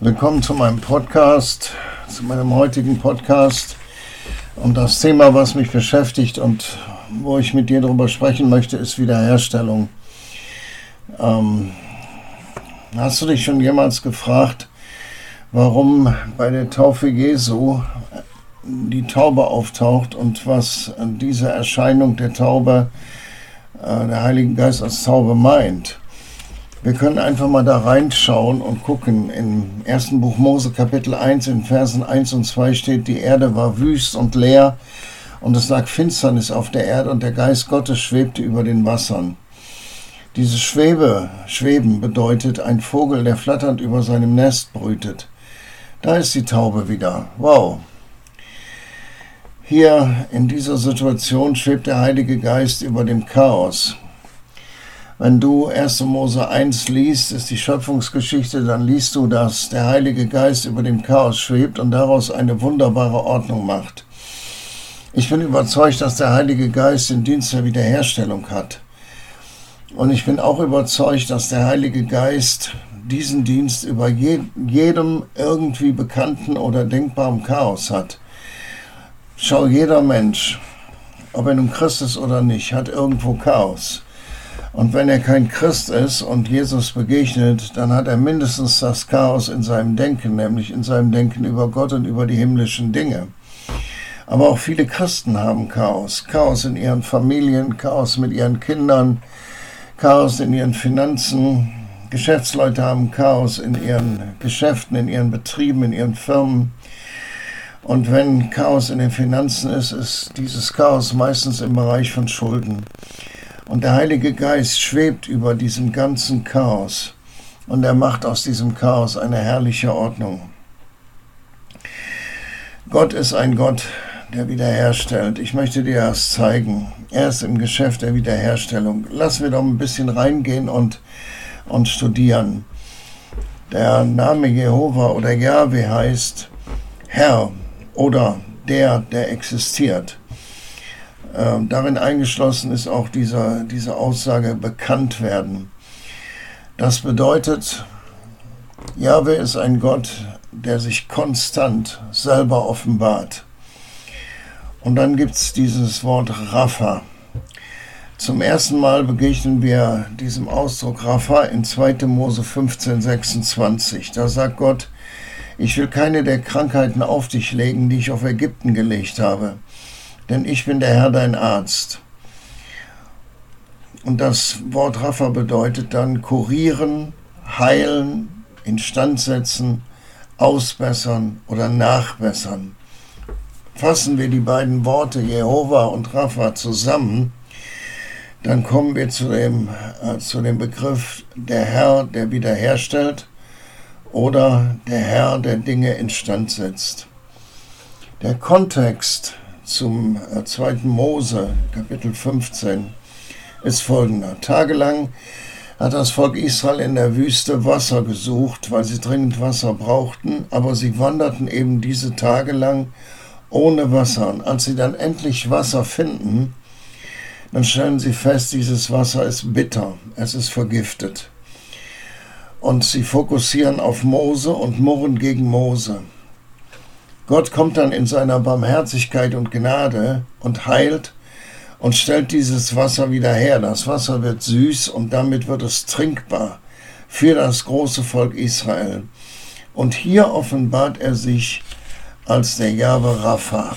Willkommen zu meinem Podcast, zu meinem heutigen Podcast. Und das Thema, was mich beschäftigt und wo ich mit dir darüber sprechen möchte, ist Wiederherstellung. Ähm, hast du dich schon jemals gefragt, warum bei der Taufe Jesu die Taube auftaucht und was diese Erscheinung der Taube, äh, der Heilige Geist als Taube meint? Wir können einfach mal da reinschauen und gucken. Im ersten Buch Mose Kapitel 1 in Versen 1 und 2 steht, die Erde war wüst und leer und es lag Finsternis auf der Erde und der Geist Gottes schwebte über den Wassern. Dieses Schwebe, Schweben bedeutet ein Vogel, der flatternd über seinem Nest brütet. Da ist die Taube wieder. Wow. Hier in dieser Situation schwebt der Heilige Geist über dem Chaos. Wenn du 1. Mose 1 liest, ist die Schöpfungsgeschichte, dann liest du, dass der Heilige Geist über dem Chaos schwebt und daraus eine wunderbare Ordnung macht. Ich bin überzeugt, dass der Heilige Geist den Dienst der Wiederherstellung hat. Und ich bin auch überzeugt, dass der Heilige Geist diesen Dienst über jedem irgendwie bekannten oder denkbaren Chaos hat. Schau, jeder Mensch, ob er nun Christ ist oder nicht, hat irgendwo Chaos. Und wenn er kein Christ ist und Jesus begegnet, dann hat er mindestens das Chaos in seinem Denken, nämlich in seinem Denken über Gott und über die himmlischen Dinge. Aber auch viele Christen haben Chaos. Chaos in ihren Familien, Chaos mit ihren Kindern, Chaos in ihren Finanzen. Geschäftsleute haben Chaos in ihren Geschäften, in ihren Betrieben, in ihren Firmen. Und wenn Chaos in den Finanzen ist, ist dieses Chaos meistens im Bereich von Schulden. Und der Heilige Geist schwebt über diesem ganzen Chaos und er macht aus diesem Chaos eine herrliche Ordnung. Gott ist ein Gott, der wiederherstellt. Ich möchte dir das zeigen. Er ist im Geschäft der Wiederherstellung. Lass wir doch ein bisschen reingehen und, und studieren. Der Name Jehova oder Yahweh heißt Herr oder der, der existiert. Ähm, darin eingeschlossen ist auch dieser, diese Aussage bekannt werden. Das bedeutet, Jahwe ist ein Gott, der sich konstant selber offenbart. Und dann gibt es dieses Wort Rapha. Zum ersten Mal begegnen wir diesem Ausdruck Rapha in 2. Mose 15, 26. Da sagt Gott, ich will keine der Krankheiten auf dich legen, die ich auf Ägypten gelegt habe denn ich bin der Herr dein Arzt. Und das Wort Rapha bedeutet dann kurieren, heilen, instand setzen, ausbessern oder nachbessern. Fassen wir die beiden Worte Jehova und Rapha zusammen, dann kommen wir zu dem, äh, zu dem Begriff der Herr, der wiederherstellt oder der Herr, der Dinge instand setzt. Der Kontext zum äh, zweiten Mose, Kapitel 15, ist folgender. Tagelang hat das Volk Israel in der Wüste Wasser gesucht, weil sie dringend Wasser brauchten, aber sie wanderten eben diese Tage lang ohne Wasser. Und als sie dann endlich Wasser finden, dann stellen sie fest, dieses Wasser ist bitter, es ist vergiftet. Und sie fokussieren auf Mose und murren gegen Mose. Gott kommt dann in seiner Barmherzigkeit und Gnade und heilt und stellt dieses Wasser wieder her. Das Wasser wird süß und damit wird es trinkbar für das große Volk Israel. Und hier offenbart er sich als der Jahwe Rapha,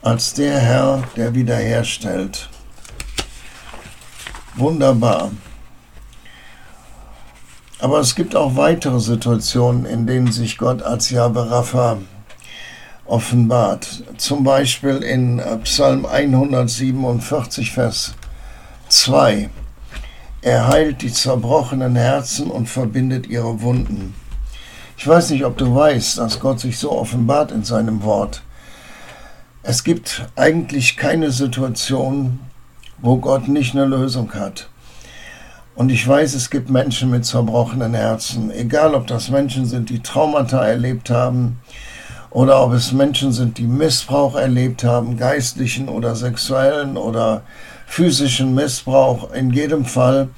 als der Herr, der wiederherstellt. Wunderbar. Aber es gibt auch weitere Situationen, in denen sich Gott als Jahwe Rapha offenbart. Zum Beispiel in äh, Psalm 147, Vers 2. Er heilt die zerbrochenen Herzen und verbindet ihre Wunden. Ich weiß nicht, ob du weißt, dass Gott sich so offenbart in seinem Wort. Es gibt eigentlich keine Situation, wo Gott nicht eine Lösung hat. Und ich weiß, es gibt Menschen mit zerbrochenen Herzen, egal ob das Menschen sind, die Traumata erlebt haben, oder ob es Menschen sind, die Missbrauch erlebt haben, geistlichen oder sexuellen oder physischen Missbrauch. In jedem Fall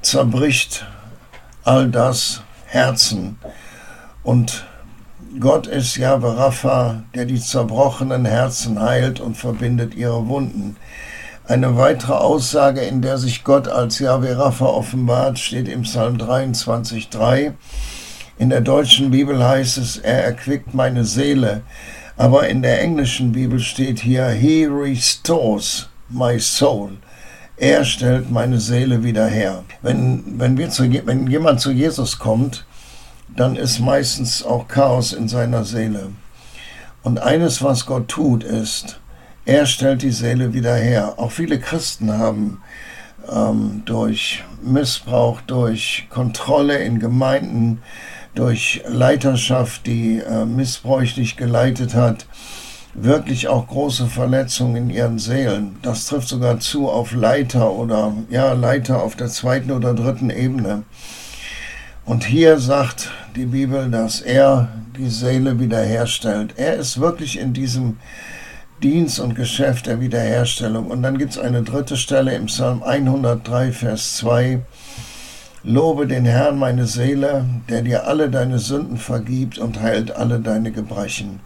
zerbricht all das Herzen. Und Gott ist Jahwe Rapha, der die zerbrochenen Herzen heilt und verbindet ihre Wunden. Eine weitere Aussage, in der sich Gott als Jahwe Rapha offenbart, steht im Psalm 23,3. In der deutschen Bibel heißt es, er erquickt meine Seele. Aber in der englischen Bibel steht hier, He restores my soul. Er stellt meine Seele wieder her. Wenn, wenn, wir zu, wenn jemand zu Jesus kommt, dann ist meistens auch Chaos in seiner Seele. Und eines, was Gott tut, ist, er stellt die Seele wieder her. Auch viele Christen haben ähm, durch Missbrauch, durch Kontrolle in Gemeinden, durch Leiterschaft, die äh, missbräuchlich geleitet hat, wirklich auch große Verletzungen in ihren Seelen. Das trifft sogar zu auf Leiter oder ja, Leiter auf der zweiten oder dritten Ebene. Und hier sagt die Bibel, dass er die Seele wiederherstellt. Er ist wirklich in diesem Dienst und Geschäft der Wiederherstellung. Und dann gibt es eine dritte Stelle im Psalm 103, Vers 2. Lobe den Herrn meine Seele, der dir alle deine Sünden vergibt und heilt alle deine Gebrechen.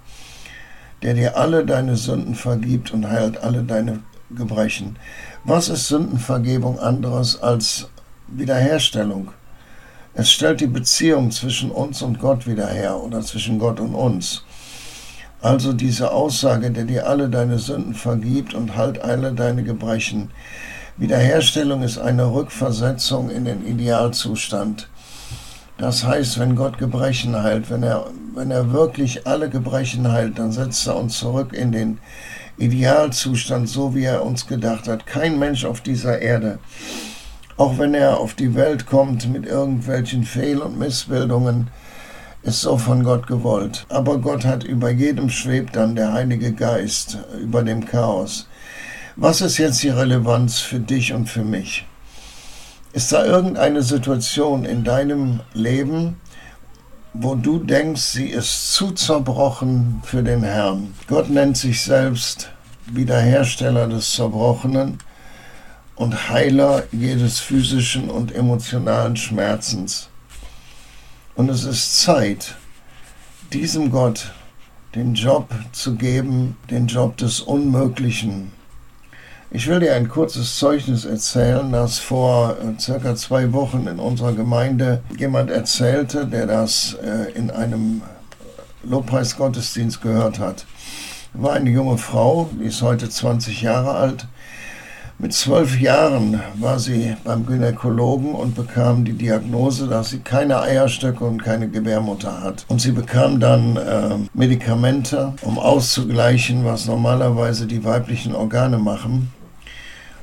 Der dir alle deine Sünden vergibt und heilt alle deine Gebrechen. Was ist Sündenvergebung anderes als Wiederherstellung? Es stellt die Beziehung zwischen uns und Gott wieder her oder zwischen Gott und uns. Also diese Aussage, der dir alle deine Sünden vergibt und halt alle deine Gebrechen. Wiederherstellung ist eine Rückversetzung in den Idealzustand. Das heißt, wenn Gott Gebrechen heilt, wenn er, wenn er wirklich alle Gebrechen heilt, dann setzt er uns zurück in den Idealzustand, so wie er uns gedacht hat. Kein Mensch auf dieser Erde, auch wenn er auf die Welt kommt mit irgendwelchen Fehl- und Missbildungen, ist so von Gott gewollt. Aber Gott hat über jedem schwebt dann der Heilige Geist, über dem Chaos. Was ist jetzt die Relevanz für dich und für mich? Ist da irgendeine Situation in deinem Leben, wo du denkst, sie ist zu zerbrochen für den Herrn? Gott nennt sich selbst Wiederhersteller des Zerbrochenen und Heiler jedes physischen und emotionalen Schmerzens. Und es ist Zeit, diesem Gott den Job zu geben, den Job des Unmöglichen, ich will dir ein kurzes Zeugnis erzählen, das vor äh, circa zwei Wochen in unserer Gemeinde jemand erzählte, der das äh, in einem Lobpreisgottesdienst gehört hat. War eine junge Frau, die ist heute 20 Jahre alt. Mit zwölf Jahren war sie beim Gynäkologen und bekam die Diagnose, dass sie keine Eierstöcke und keine Gebärmutter hat. Und sie bekam dann äh, Medikamente, um auszugleichen, was normalerweise die weiblichen Organe machen.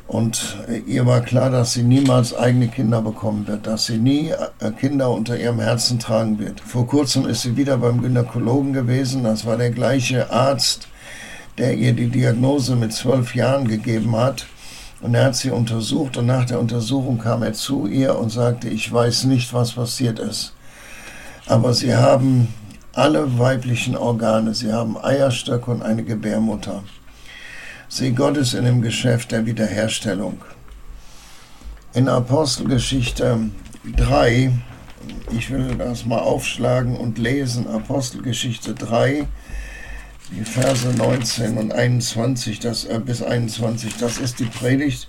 Und ihr war klar, dass sie niemals eigene Kinder bekommen wird, dass sie nie äh, Kinder unter ihrem Herzen tragen wird. Vor kurzem ist sie wieder beim Gynäkologen gewesen. Das war der gleiche Arzt, der ihr die Diagnose mit zwölf Jahren gegeben hat. Und er hat sie untersucht und nach der Untersuchung kam er zu ihr und sagte, ich weiß nicht, was passiert ist. Aber sie haben alle weiblichen Organe, sie haben Eierstöcke und eine Gebärmutter. Sieh Gottes in dem Geschäft der Wiederherstellung. In Apostelgeschichte 3, ich will das mal aufschlagen und lesen, Apostelgeschichte 3, die Verse 19 und 21 das, äh, bis 21, das ist die Predigt,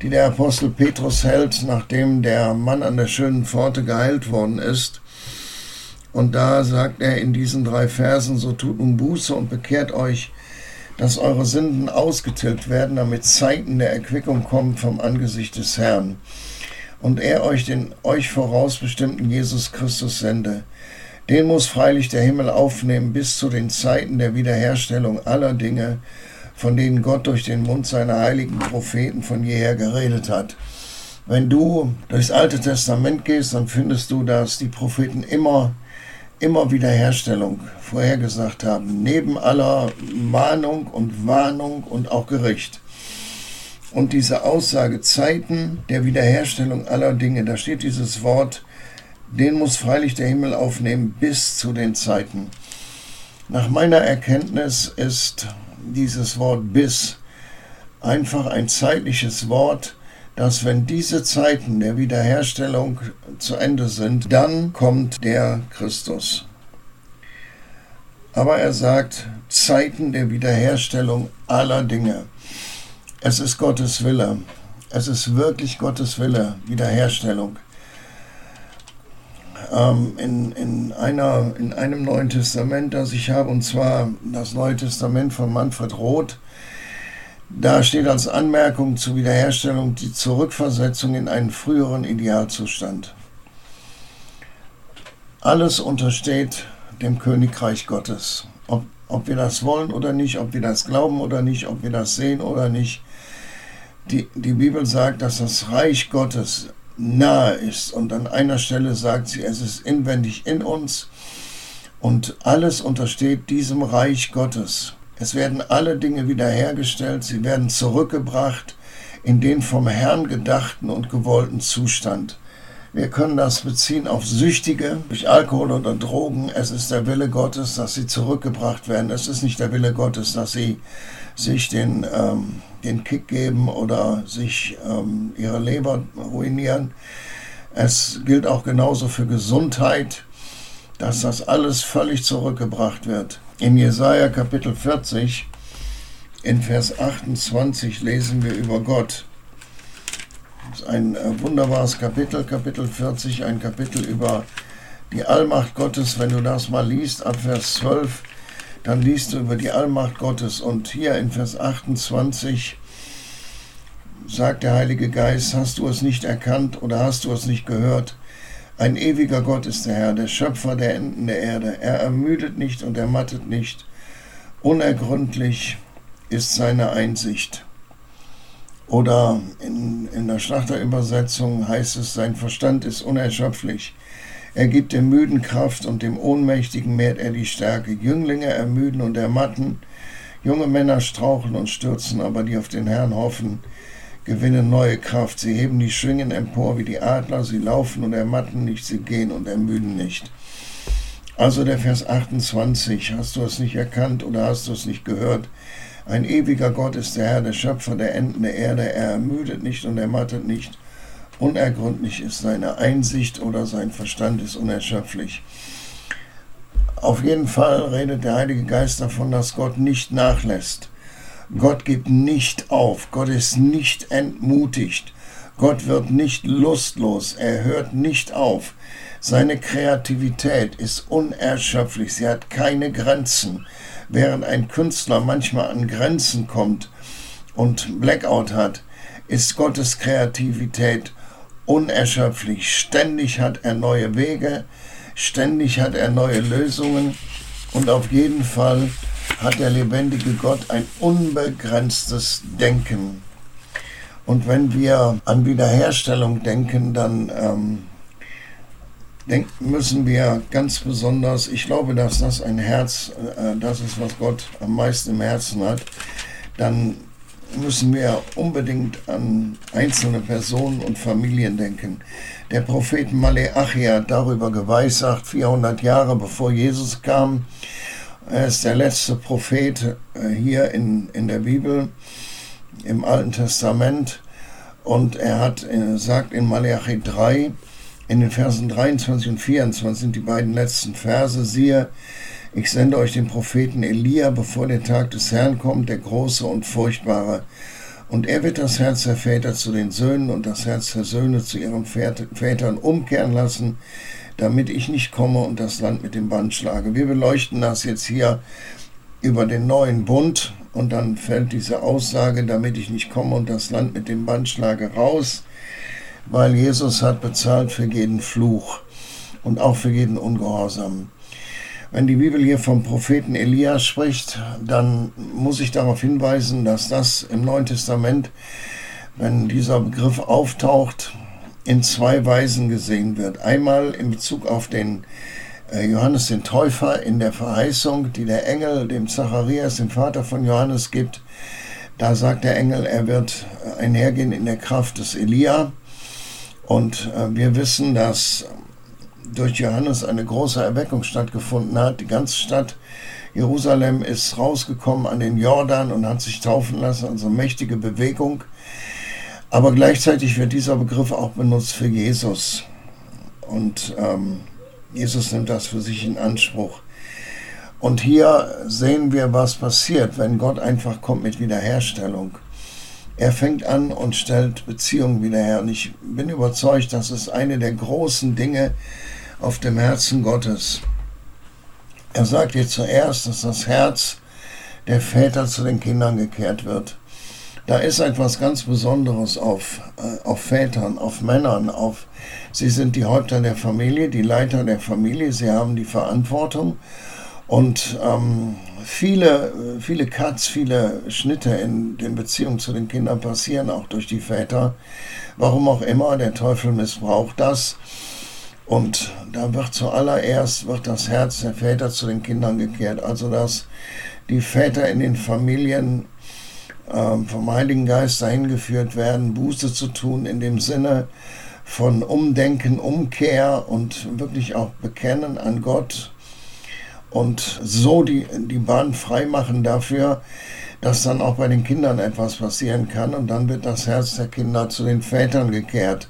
die der Apostel Petrus hält, nachdem der Mann an der schönen Pforte geheilt worden ist. Und da sagt er in diesen drei Versen, so tut nun Buße und bekehrt euch, dass eure Sünden ausgetilgt werden, damit Zeiten der Erquickung kommen vom Angesicht des Herrn und er euch den euch vorausbestimmten Jesus Christus sende. Den muss freilich der Himmel aufnehmen bis zu den Zeiten der Wiederherstellung aller Dinge, von denen Gott durch den Mund seiner heiligen Propheten von jeher geredet hat. Wenn du durchs Alte Testament gehst, dann findest du, dass die Propheten immer immer Wiederherstellung vorhergesagt haben, neben aller Mahnung und Warnung und auch Gericht. Und diese Aussage Zeiten der Wiederherstellung aller Dinge, da steht dieses Wort, den muss freilich der Himmel aufnehmen bis zu den Zeiten. Nach meiner Erkenntnis ist dieses Wort bis einfach ein zeitliches Wort, dass wenn diese Zeiten der Wiederherstellung zu Ende sind, dann kommt der Christus. Aber er sagt, Zeiten der Wiederherstellung aller Dinge. Es ist Gottes Wille. Es ist wirklich Gottes Wille, Wiederherstellung. Ähm, in, in, einer, in einem Neuen Testament, das ich habe, und zwar das Neue Testament von Manfred Roth, da steht als Anmerkung zur Wiederherstellung die Zurückversetzung in einen früheren Idealzustand. Alles untersteht dem Königreich Gottes. Ob, ob wir das wollen oder nicht, ob wir das glauben oder nicht, ob wir das sehen oder nicht. Die, die Bibel sagt, dass das Reich Gottes nahe ist. Und an einer Stelle sagt sie, es ist inwendig in uns. Und alles untersteht diesem Reich Gottes. Es werden alle Dinge wiederhergestellt, sie werden zurückgebracht in den vom Herrn gedachten und gewollten Zustand. Wir können das beziehen auf Süchtige durch Alkohol oder Drogen. Es ist der Wille Gottes, dass sie zurückgebracht werden. Es ist nicht der Wille Gottes, dass sie sich den, ähm, den Kick geben oder sich ähm, ihre Leber ruinieren. Es gilt auch genauso für Gesundheit, dass das alles völlig zurückgebracht wird. In Jesaja Kapitel 40, in Vers 28 lesen wir über Gott. Das ist ein äh, wunderbares Kapitel, Kapitel 40, ein Kapitel über die Allmacht Gottes. Wenn du das mal liest, ab Vers 12, dann liest du über die Allmacht Gottes. Und hier in Vers 28 sagt der Heilige Geist, hast du es nicht erkannt oder hast du es nicht gehört? Ein ewiger Gott ist der Herr, der Schöpfer der Enden der Erde. Er ermüdet nicht und ermattet nicht. Unergründlich ist seine Einsicht. Oder in, in der Schlachterübersetzung heißt es, sein Verstand ist unerschöpflich. Er gibt dem Müden Kraft und dem Ohnmächtigen mehrt er die Stärke. Jünglinge ermüden und ermatten, junge Männer strauchen und stürzen, aber die auf den Herrn hoffen, gewinnen neue Kraft. Sie heben die Schwingen empor wie die Adler, sie laufen und ermatten nicht, sie gehen und ermüden nicht. Also der Vers 28, hast du es nicht erkannt oder hast du es nicht gehört? Ein ewiger Gott ist der Herr, der Schöpfer der Enden der Erde. Er ermüdet nicht und ermattet nicht. Unergründlich ist seine Einsicht oder sein Verstand ist unerschöpflich. Auf jeden Fall redet der Heilige Geist davon, dass Gott nicht nachlässt. Gott gibt nicht auf, Gott ist nicht entmutigt, Gott wird nicht lustlos, er hört nicht auf. Seine Kreativität ist unerschöpflich, sie hat keine Grenzen. Während ein Künstler manchmal an Grenzen kommt und Blackout hat, ist Gottes Kreativität unerschöpflich. Ständig hat er neue Wege, ständig hat er neue Lösungen und auf jeden Fall hat der lebendige Gott ein unbegrenztes Denken. Und wenn wir an Wiederherstellung denken, dann ähm, denken, müssen wir ganz besonders, ich glaube, dass das ein Herz, äh, das ist, was Gott am meisten im Herzen hat, dann müssen wir unbedingt an einzelne Personen und Familien denken. Der Prophet Maleachi hat darüber geweissagt, 400 Jahre bevor Jesus kam, er ist der letzte Prophet äh, hier in, in der Bibel, im Alten Testament. Und er hat, äh, sagt in Malachi 3, in den Versen 23 und 24 sind die beiden letzten Verse, siehe, ich sende euch den Propheten Elia, bevor der Tag des Herrn kommt, der große und furchtbare. Und er wird das Herz der Väter zu den Söhnen und das Herz der Söhne zu ihren Vätern umkehren lassen, damit ich nicht komme und das Land mit dem Band schlage. Wir beleuchten das jetzt hier über den neuen Bund und dann fällt diese Aussage, damit ich nicht komme und das Land mit dem Band schlage, raus, weil Jesus hat bezahlt für jeden Fluch und auch für jeden Ungehorsam. Wenn die Bibel hier vom Propheten Elia spricht, dann muss ich darauf hinweisen, dass das im Neuen Testament, wenn dieser Begriff auftaucht, in zwei Weisen gesehen wird. Einmal in Bezug auf den äh, Johannes den Täufer in der Verheißung, die der Engel dem Zacharias, dem Vater von Johannes, gibt. Da sagt der Engel, er wird einhergehen in der Kraft des Elia. Und äh, wir wissen, dass durch Johannes eine große Erweckung stattgefunden hat. Die ganze Stadt Jerusalem ist rausgekommen an den Jordan und hat sich taufen lassen, also mächtige Bewegung. Aber gleichzeitig wird dieser Begriff auch benutzt für Jesus. Und ähm, Jesus nimmt das für sich in Anspruch. Und hier sehen wir, was passiert, wenn Gott einfach kommt mit Wiederherstellung. Er fängt an und stellt Beziehungen wieder her. Und ich bin überzeugt, das ist eine der großen Dinge auf dem Herzen Gottes. Er sagt dir zuerst, dass das Herz der Väter zu den Kindern gekehrt wird. Da ist etwas ganz Besonderes auf, äh, auf Vätern, auf Männern, auf sie sind die Häupter der Familie, die Leiter der Familie, sie haben die Verantwortung und ähm, viele, viele Cuts, viele Schnitte in den Beziehungen zu den Kindern passieren auch durch die Väter. Warum auch immer, der Teufel missbraucht das. Und da wird zuallererst wird das Herz der Väter zu den Kindern gekehrt. Also dass die Väter in den Familien vom Heiligen Geist dahin geführt werden, Buße zu tun in dem Sinne von Umdenken, Umkehr und wirklich auch Bekennen an Gott und so die, die Bahn freimachen dafür, dass dann auch bei den Kindern etwas passieren kann und dann wird das Herz der Kinder zu den Vätern gekehrt.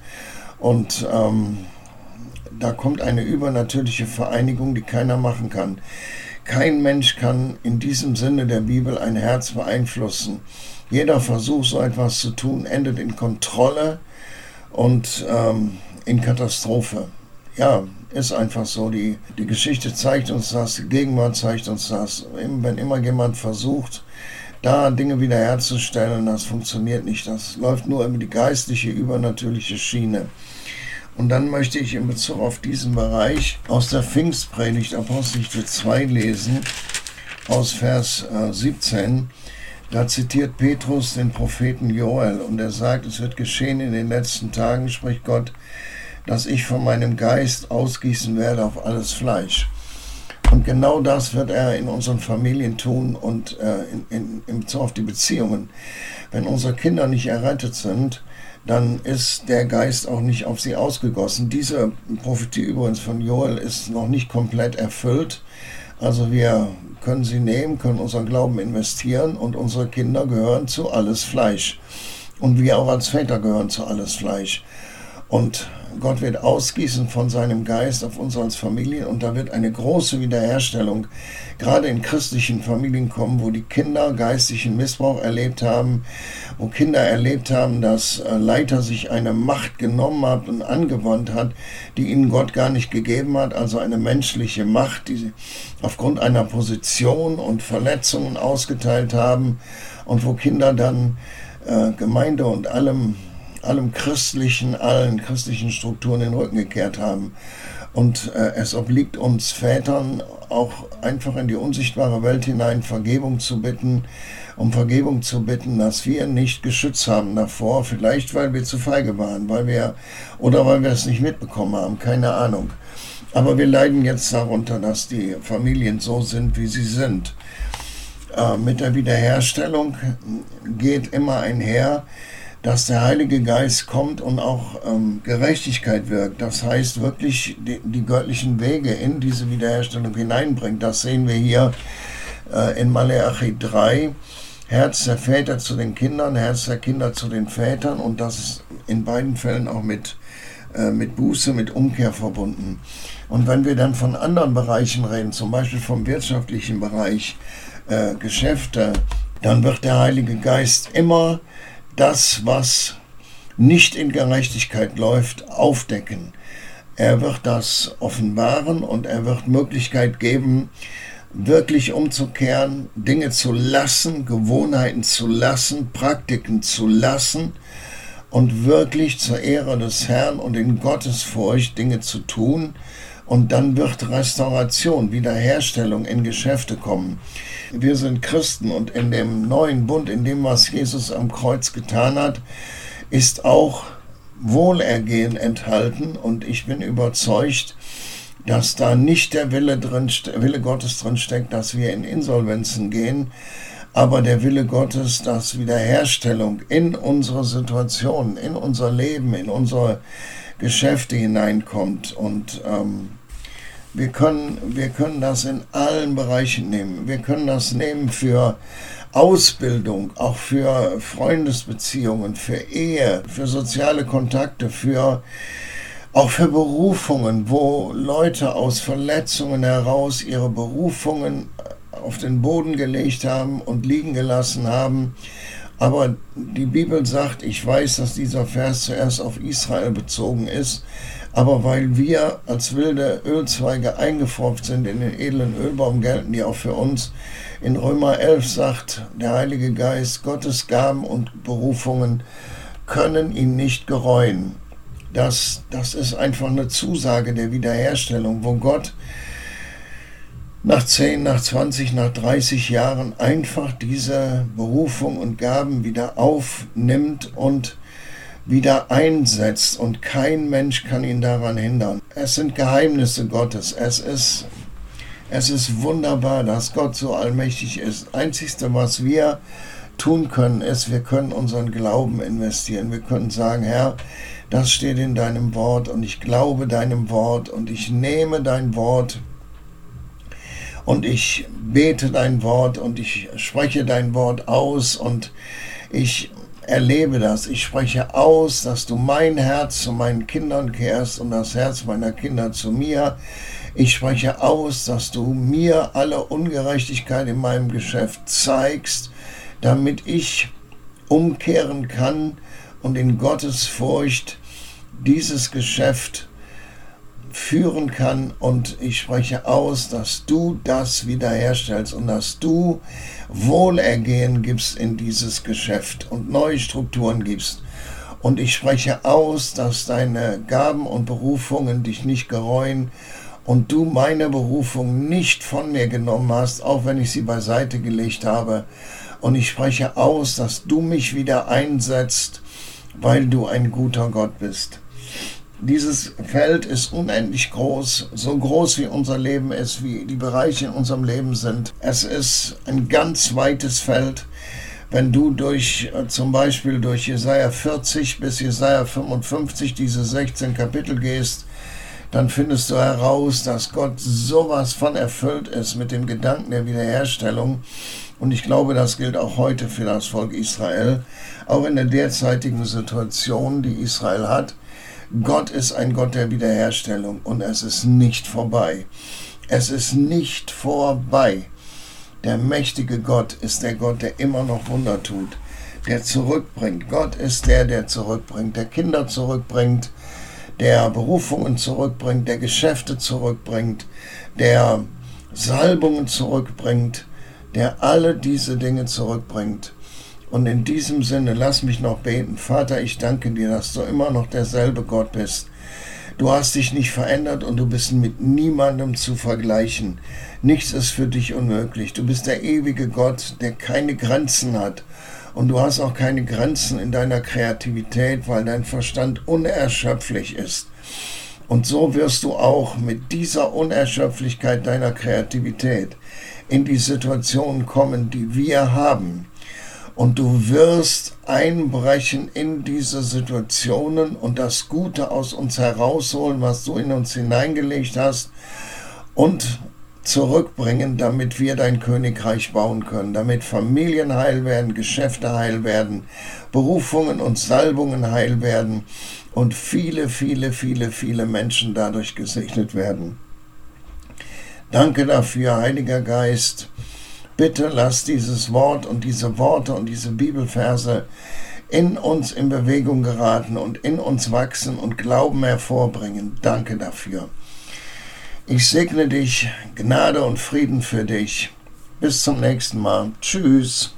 Und ähm, da kommt eine übernatürliche Vereinigung, die keiner machen kann. Kein Mensch kann in diesem Sinne der Bibel ein Herz beeinflussen. Jeder Versuch, so etwas zu tun, endet in Kontrolle und ähm, in Katastrophe. Ja, ist einfach so. Die, die Geschichte zeigt uns das, die Gegenwart zeigt uns das. Wenn immer jemand versucht, da Dinge wiederherzustellen, das funktioniert nicht. Das läuft nur über die geistliche, übernatürliche Schiene. Und dann möchte ich in Bezug auf diesen Bereich aus der Pfingstpredigt Apostelgeschichte 2 lesen, aus Vers äh, 17. Da zitiert Petrus den Propheten Joel und er sagt, es wird geschehen in den letzten Tagen, spricht Gott, dass ich von meinem Geist ausgießen werde auf alles Fleisch. Und genau das wird er in unseren Familien tun und äh, in, in, in Bezug auf die Beziehungen. Wenn unsere Kinder nicht errettet sind, dann ist der Geist auch nicht auf sie ausgegossen. Diese Prophetie übrigens von Joel ist noch nicht komplett erfüllt. Also wir können sie nehmen, können unseren Glauben investieren und unsere Kinder gehören zu alles Fleisch. Und wir auch als Väter gehören zu alles Fleisch. Und Gott wird ausgießen von seinem Geist auf uns als Familien und da wird eine große Wiederherstellung gerade in christlichen Familien kommen, wo die Kinder geistlichen Missbrauch erlebt haben, wo Kinder erlebt haben, dass äh, Leiter sich eine Macht genommen hat und angewandt hat, die ihnen Gott gar nicht gegeben hat, also eine menschliche Macht, die sie aufgrund einer Position und Verletzungen ausgeteilt haben und wo Kinder dann äh, Gemeinde und allem allem Christlichen, allen christlichen Strukturen den Rücken gekehrt haben. Und äh, es obliegt uns Vätern auch einfach in die unsichtbare Welt hinein Vergebung zu bitten, um Vergebung zu bitten, dass wir nicht geschützt haben davor, vielleicht weil wir zu feige waren, weil wir oder weil wir es nicht mitbekommen haben, keine Ahnung. Aber wir leiden jetzt darunter, dass die Familien so sind, wie sie sind. Äh, mit der Wiederherstellung geht immer einher, dass der Heilige Geist kommt und auch ähm, Gerechtigkeit wirkt. Das heißt wirklich die, die, göttlichen Wege in diese Wiederherstellung hineinbringt. Das sehen wir hier äh, in Maleachi 3. Herz der Väter zu den Kindern, Herz der Kinder zu den Vätern und das ist in beiden Fällen auch mit, äh, mit Buße, mit Umkehr verbunden. Und wenn wir dann von anderen Bereichen reden, zum Beispiel vom wirtschaftlichen Bereich, äh, Geschäfte, dann wird der Heilige Geist immer das, was nicht in Gerechtigkeit läuft, aufdecken. Er wird das offenbaren und er wird Möglichkeit geben, wirklich umzukehren, Dinge zu lassen, Gewohnheiten zu lassen, Praktiken zu lassen und wirklich zur Ehre des Herrn und in Gottesfurcht Dinge zu tun. Und dann wird Restauration, Wiederherstellung in Geschäfte kommen. Wir sind Christen und in dem neuen Bund, in dem, was Jesus am Kreuz getan hat, ist auch Wohlergehen enthalten und ich bin überzeugt, dass da nicht der Wille, drin, Wille Gottes drin steckt, dass wir in Insolvenzen gehen, aber der Wille Gottes, dass Wiederherstellung in unsere Situation, in unser Leben, in unsere Geschäfte hineinkommt und ähm, wir können, wir können das in allen Bereichen nehmen. Wir können das nehmen für Ausbildung, auch für Freundesbeziehungen, für Ehe, für soziale Kontakte, für auch für Berufungen, wo Leute aus Verletzungen heraus ihre Berufungen auf den Boden gelegt haben und liegen gelassen haben. Aber die Bibel sagt, ich weiß, dass dieser Vers zuerst auf Israel bezogen ist, aber weil wir als wilde Ölzweige eingefropft sind in den edlen Ölbaum, gelten die auch für uns. In Römer 11 sagt der Heilige Geist, Gottes Gaben und Berufungen können ihn nicht gereuen. Das, das ist einfach eine Zusage der Wiederherstellung, wo Gott nach 10, nach 20, nach 30 Jahren einfach diese Berufung und Gaben wieder aufnimmt und wieder einsetzt und kein Mensch kann ihn daran hindern. Es sind Geheimnisse Gottes. Es ist, es ist wunderbar, dass Gott so allmächtig ist. Einzigste, was wir tun können, ist, wir können unseren Glauben investieren. Wir können sagen, Herr, das steht in deinem Wort und ich glaube deinem Wort und ich nehme dein Wort und ich bete dein Wort und ich spreche dein Wort aus und ich erlebe das. Ich spreche aus, dass du mein Herz zu meinen Kindern kehrst und das Herz meiner Kinder zu mir. Ich spreche aus, dass du mir alle Ungerechtigkeit in meinem Geschäft zeigst, damit ich umkehren kann und in Gottes Furcht dieses Geschäft führen kann. Und ich spreche aus, dass du das wiederherstellst und dass du Wohlergehen gibst in dieses Geschäft und neue Strukturen gibst. Und ich spreche aus, dass deine Gaben und Berufungen dich nicht gereuen und du meine Berufung nicht von mir genommen hast, auch wenn ich sie beiseite gelegt habe. Und ich spreche aus, dass du mich wieder einsetzt, weil du ein guter Gott bist. Dieses Feld ist unendlich groß, so groß wie unser Leben ist, wie die Bereiche in unserem Leben sind. Es ist ein ganz weites Feld. Wenn du durch äh, zum Beispiel durch Jesaja 40 bis Jesaja 55 diese 16 Kapitel gehst, dann findest du heraus, dass Gott sowas von erfüllt ist mit dem Gedanken der Wiederherstellung. Und ich glaube, das gilt auch heute für das Volk Israel, auch in der derzeitigen Situation, die Israel hat Gott ist ein Gott der Wiederherstellung und es ist nicht vorbei. Es ist nicht vorbei. Der mächtige Gott ist der Gott, der immer noch Wunder tut, der zurückbringt. Gott ist der, der zurückbringt, der Kinder zurückbringt, der Berufungen zurückbringt, der Geschäfte zurückbringt, der Salbungen zurückbringt, der alle diese Dinge zurückbringt. Und in diesem Sinne, lass mich noch beten. Vater, ich danke dir, dass du immer noch derselbe Gott bist. Du hast dich nicht verändert und du bist mit niemandem zu vergleichen. Nichts ist für dich unmöglich. Du bist der ewige Gott, der keine Grenzen hat. Und du hast auch keine Grenzen in deiner Kreativität, weil dein Verstand unerschöpflich ist. Und so wirst du auch mit dieser Unerschöpflichkeit deiner Kreativität in die Situation kommen, die wir haben und du wirst einbrechen in diese Situationen und das Gute aus uns herausholen, was du in uns hineingelegt hast und zurückbringen, damit wir dein Königreich bauen können, damit Familien heil werden, Geschäfte heil werden, Berufungen und Salbungen heil werden und viele, viele, viele, viele Menschen dadurch gesegnet werden. Danke dafür, Heiliger Geist. Bitte lass dieses Wort und diese Worte und diese Bibelverse in uns in Bewegung geraten und in uns wachsen und Glauben hervorbringen. Danke dafür. Ich segne dich, Gnade und Frieden für dich. Bis zum nächsten Mal. Tschüss.